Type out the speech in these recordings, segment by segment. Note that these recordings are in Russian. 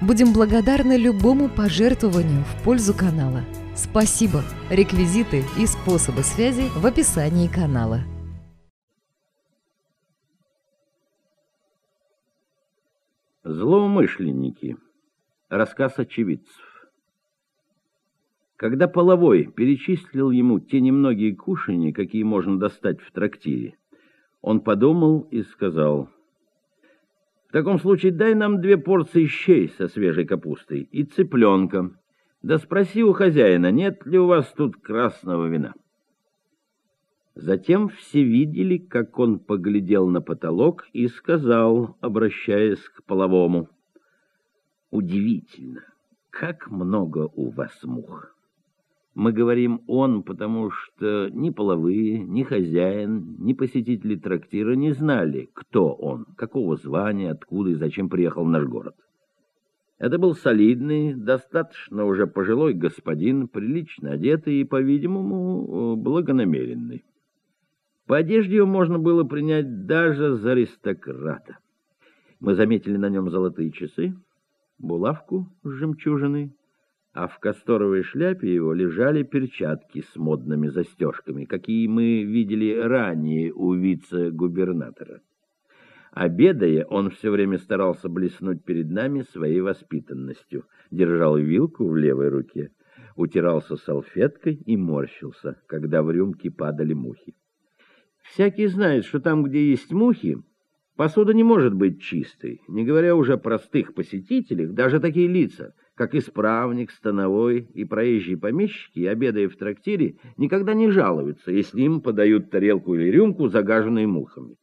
Будем благодарны любому пожертвованию в пользу канала. Спасибо! Реквизиты и способы связи в описании канала. Злоумышленники. Рассказ очевидцев. Когда Половой перечислил ему те немногие кушанья, какие можно достать в трактире, он подумал и сказал, «В таком случае дай нам две порции щей со свежей капустой и цыпленка, да спроси у хозяина, нет ли у вас тут красного вина». Затем все видели, как он поглядел на потолок и сказал, обращаясь к половому, «Удивительно, как много у вас мух!» Мы говорим «он», потому что ни половые, ни хозяин, ни посетители трактира не знали, кто он, какого звания, откуда и зачем приехал в наш город. Это был солидный, достаточно уже пожилой господин, прилично одетый и, по-видимому, благонамеренный. По одежде его можно было принять даже за аристократа. Мы заметили на нем золотые часы, булавку с жемчужиной, а в касторовой шляпе его лежали перчатки с модными застежками, какие мы видели ранее у вице-губернатора. Обедая, он все время старался блеснуть перед нами своей воспитанностью, держал вилку в левой руке, утирался салфеткой и морщился, когда в рюмки падали мухи. Всякий знает, что там, где есть мухи, посуда не может быть чистой, не говоря уже о простых посетителях, даже такие лица, как исправник, становой и проезжие помещики, обедая в трактире, никогда не жалуются, если им подают тарелку или рюмку, загаженные мухами.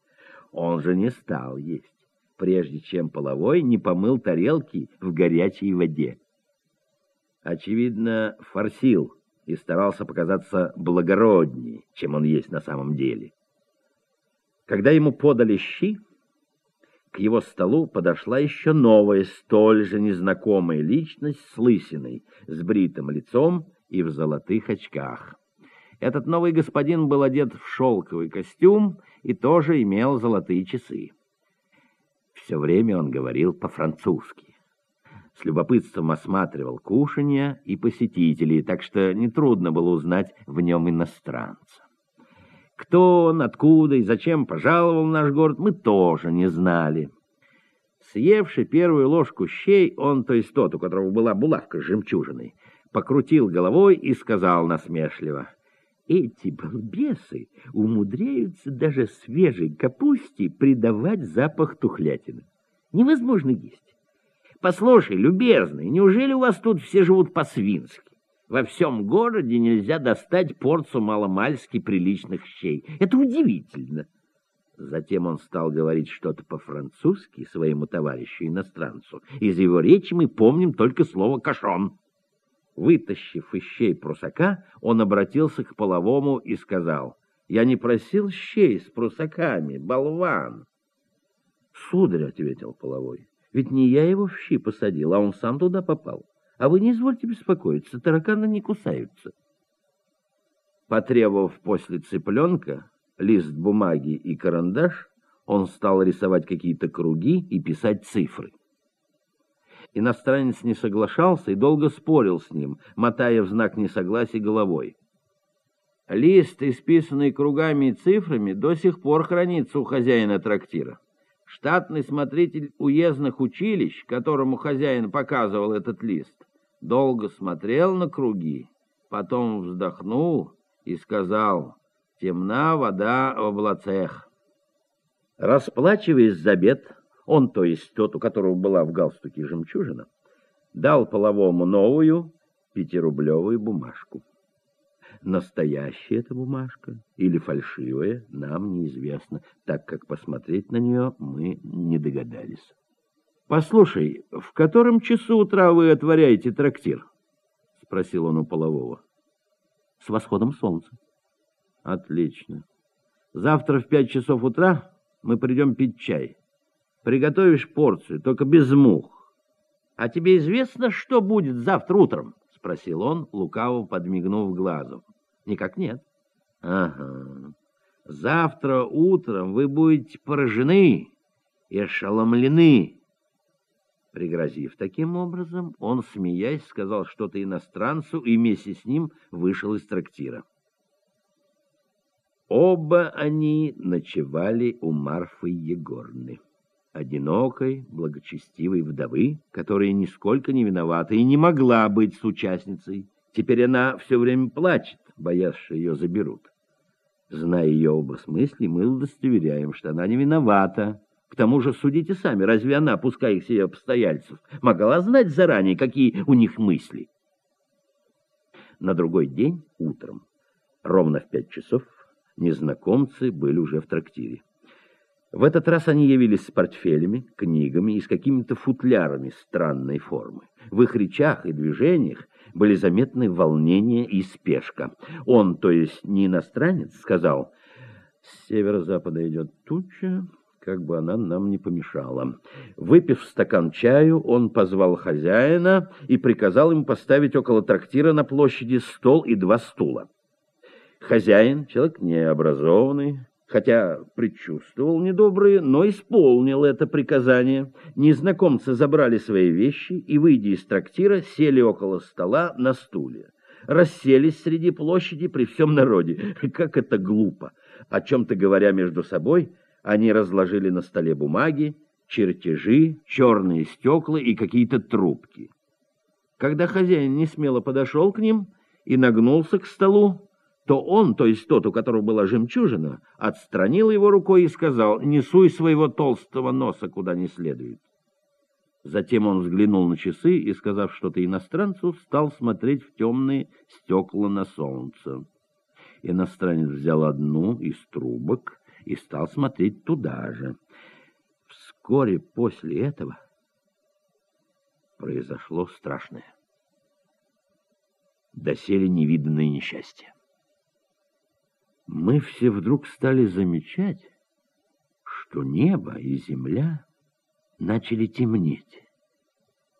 Он же не стал есть, прежде чем половой не помыл тарелки в горячей воде. Очевидно, форсил и старался показаться благороднее, чем он есть на самом деле. Когда ему подали щи, к его столу подошла еще новая, столь же незнакомая личность с лысиной, с бритым лицом и в золотых очках. Этот новый господин был одет в шелковый костюм и тоже имел золотые часы. Все время он говорил по-французски. С любопытством осматривал кушанья и посетителей, так что нетрудно было узнать в нем иностранца. Кто он, откуда и зачем пожаловал в наш город, мы тоже не знали. Съевший первую ложку щей, он, то есть тот, у которого была булавка с жемчужиной, покрутил головой и сказал насмешливо, «Эти балбесы умудряются даже свежей капусте придавать запах тухлятины. Невозможно есть. Послушай, любезный, неужели у вас тут все живут по-свински? Во всем городе нельзя достать порцию маломальски приличных щей. Это удивительно. Затем он стал говорить что-то по-французски своему товарищу-иностранцу. Из его речи мы помним только слово «кашон». Вытащив из щей прусака, он обратился к половому и сказал, «Я не просил щей с прусаками, болван!» «Сударь», — ответил половой, — «ведь не я его в щи посадил, а он сам туда попал. А вы не извольте беспокоиться, тараканы не кусаются. Потребовав после цыпленка лист бумаги и карандаш, он стал рисовать какие-то круги и писать цифры. Иностранец не соглашался и долго спорил с ним, мотая в знак несогласия головой. Лист, исписанный кругами и цифрами, до сих пор хранится у хозяина трактира. Штатный смотритель уездных училищ, которому хозяин показывал этот лист, долго смотрел на круги, потом вздохнул и сказал «Темна вода в облацех». Расплачиваясь за обед, он, то есть тот, у которого была в галстуке жемчужина, дал половому новую пятирублевую бумажку. Настоящая эта бумажка или фальшивая, нам неизвестно, так как посмотреть на нее мы не догадались. «Послушай, в котором часу утра вы отворяете трактир?» — спросил он у полового. С восходом солнца. Отлично. Завтра в пять часов утра мы придем пить чай. Приготовишь порцию, только без мух. А тебе известно, что будет завтра утром? Спросил он, лукаво подмигнув глазом. Никак нет. Ага. Завтра утром вы будете поражены и ошеломлены. Пригрозив таким образом, он, смеясь, сказал что-то иностранцу и вместе с ним вышел из трактира. Оба они ночевали у Марфы Егорны, одинокой, благочестивой вдовы, которая нисколько не виновата и не могла быть с участницей. Теперь она все время плачет, боясь, что ее заберут. Зная ее образ мыслей, мы удостоверяем, что она не виновата. К тому же, судите сами, разве она, пускай их себе обстоятельств, могла знать заранее, какие у них мысли? На другой день, утром, ровно в пять часов, незнакомцы были уже в трактире. В этот раз они явились с портфелями, книгами и с какими-то футлярами странной формы. В их речах и движениях были заметны волнение и спешка. Он, то есть не иностранец, сказал, «С северо-запада идет туча, как бы она нам не помешала». Выпив стакан чаю, он позвал хозяина и приказал ему поставить около трактира на площади стол и два стула. Хозяин, человек необразованный, хотя предчувствовал недобрые, но исполнил это приказание. Незнакомцы забрали свои вещи и, выйдя из трактира, сели около стола на стуле. Расселись среди площади при всем народе. Как это глупо! О чем-то говоря между собой, они разложили на столе бумаги, чертежи, черные стекла и какие-то трубки. Когда хозяин не смело подошел к ним и нагнулся к столу, то он, то есть тот, у которого была жемчужина, отстранил его рукой и сказал, «Не суй своего толстого носа куда не следует». Затем он взглянул на часы и, сказав что-то иностранцу, стал смотреть в темные стекла на солнце. Иностранец взял одну из трубок и стал смотреть туда же. Вскоре после этого произошло страшное. Доселе невиданное несчастье мы все вдруг стали замечать, что небо и земля начали темнеть,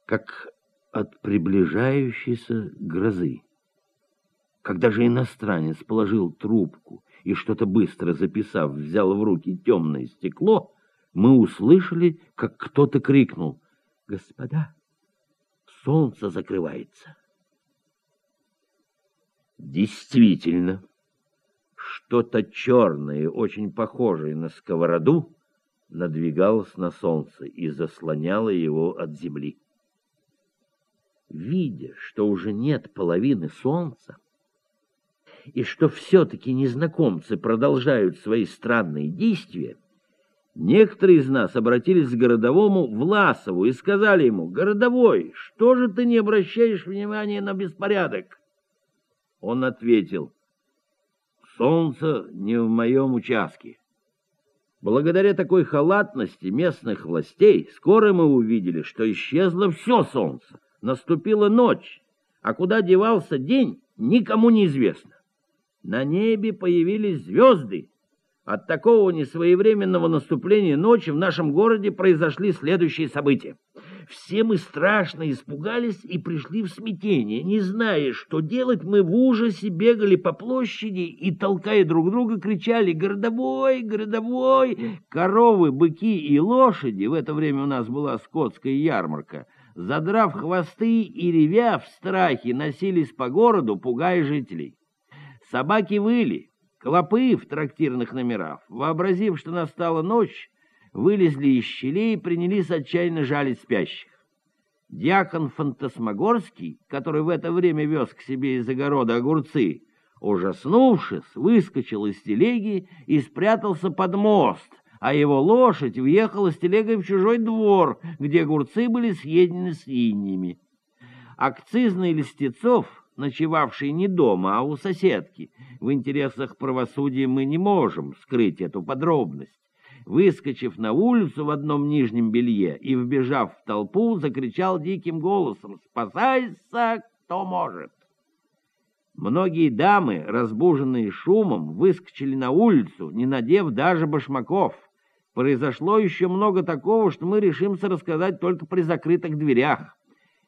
как от приближающейся грозы. Когда же иностранец положил трубку и что-то быстро записав, взял в руки темное стекло, мы услышали, как кто-то крикнул «Господа, солнце закрывается!» Действительно, что-то черное, очень похожее на сковороду, надвигалось на солнце и заслоняло его от земли. Видя, что уже нет половины солнца, и что все-таки незнакомцы продолжают свои странные действия, некоторые из нас обратились к городовому Власову и сказали ему, «Городовой, что же ты не обращаешь внимания на беспорядок?» Он ответил, Солнце не в моем участке. Благодаря такой халатности местных властей скоро мы увидели, что исчезло все солнце. Наступила ночь, а куда девался день, никому не известно. На небе появились звезды. От такого несвоевременного наступления ночи в нашем городе произошли следующие события. Все мы страшно испугались и пришли в смятение. Не зная, что делать, мы в ужасе бегали по площади и, толкая друг друга, кричали «Городовой! Городовой!» Коровы, быки и лошади, в это время у нас была скотская ярмарка, задрав хвосты и ревя в страхе, носились по городу, пугая жителей. Собаки выли, клопы в трактирных номерах, вообразив, что настала ночь, вылезли из щелей и принялись отчаянно жалить спящих. Дьякон Фантасмагорский, который в это время вез к себе из огорода огурцы, ужаснувшись, выскочил из телеги и спрятался под мост, а его лошадь въехала с телегой в чужой двор, где огурцы были съедены свиньями. Акцизный Листецов, ночевавший не дома, а у соседки, в интересах правосудия мы не можем скрыть эту подробность, выскочив на улицу в одном нижнем белье и, вбежав в толпу, закричал диким голосом «Спасайся, что может. Многие дамы, разбуженные шумом, выскочили на улицу, не надев даже башмаков. Произошло еще много такого, что мы решимся рассказать только при закрытых дверях.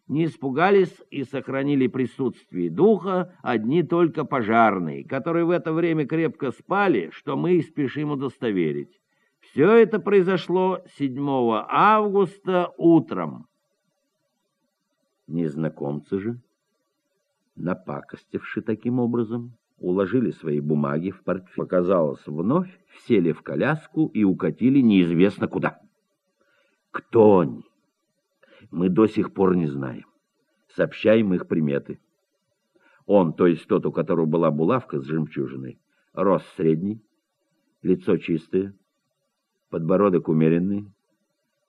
Не испугались и сохранили присутствие духа одни только пожарные, которые в это время крепко спали, что мы и спешим удостоверить. Все это произошло 7 августа утром. Незнакомцы же напакостивши таким образом, уложили свои бумаги в портфель. Показалось вновь, сели в коляску и укатили неизвестно куда. Кто они? Мы до сих пор не знаем. Сообщаем их приметы. Он, то есть тот, у которого была булавка с жемчужиной, рост средний, лицо чистое, подбородок умеренный,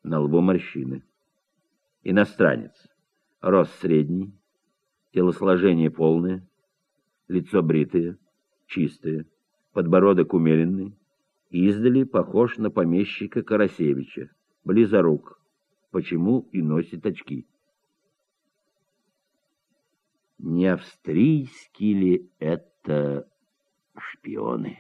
на лбу морщины. Иностранец, рост средний, телосложение полное, лицо бритое, чистое, подбородок умеренный, издали похож на помещика Карасевича, близорук, почему и носит очки. Не австрийские ли это шпионы?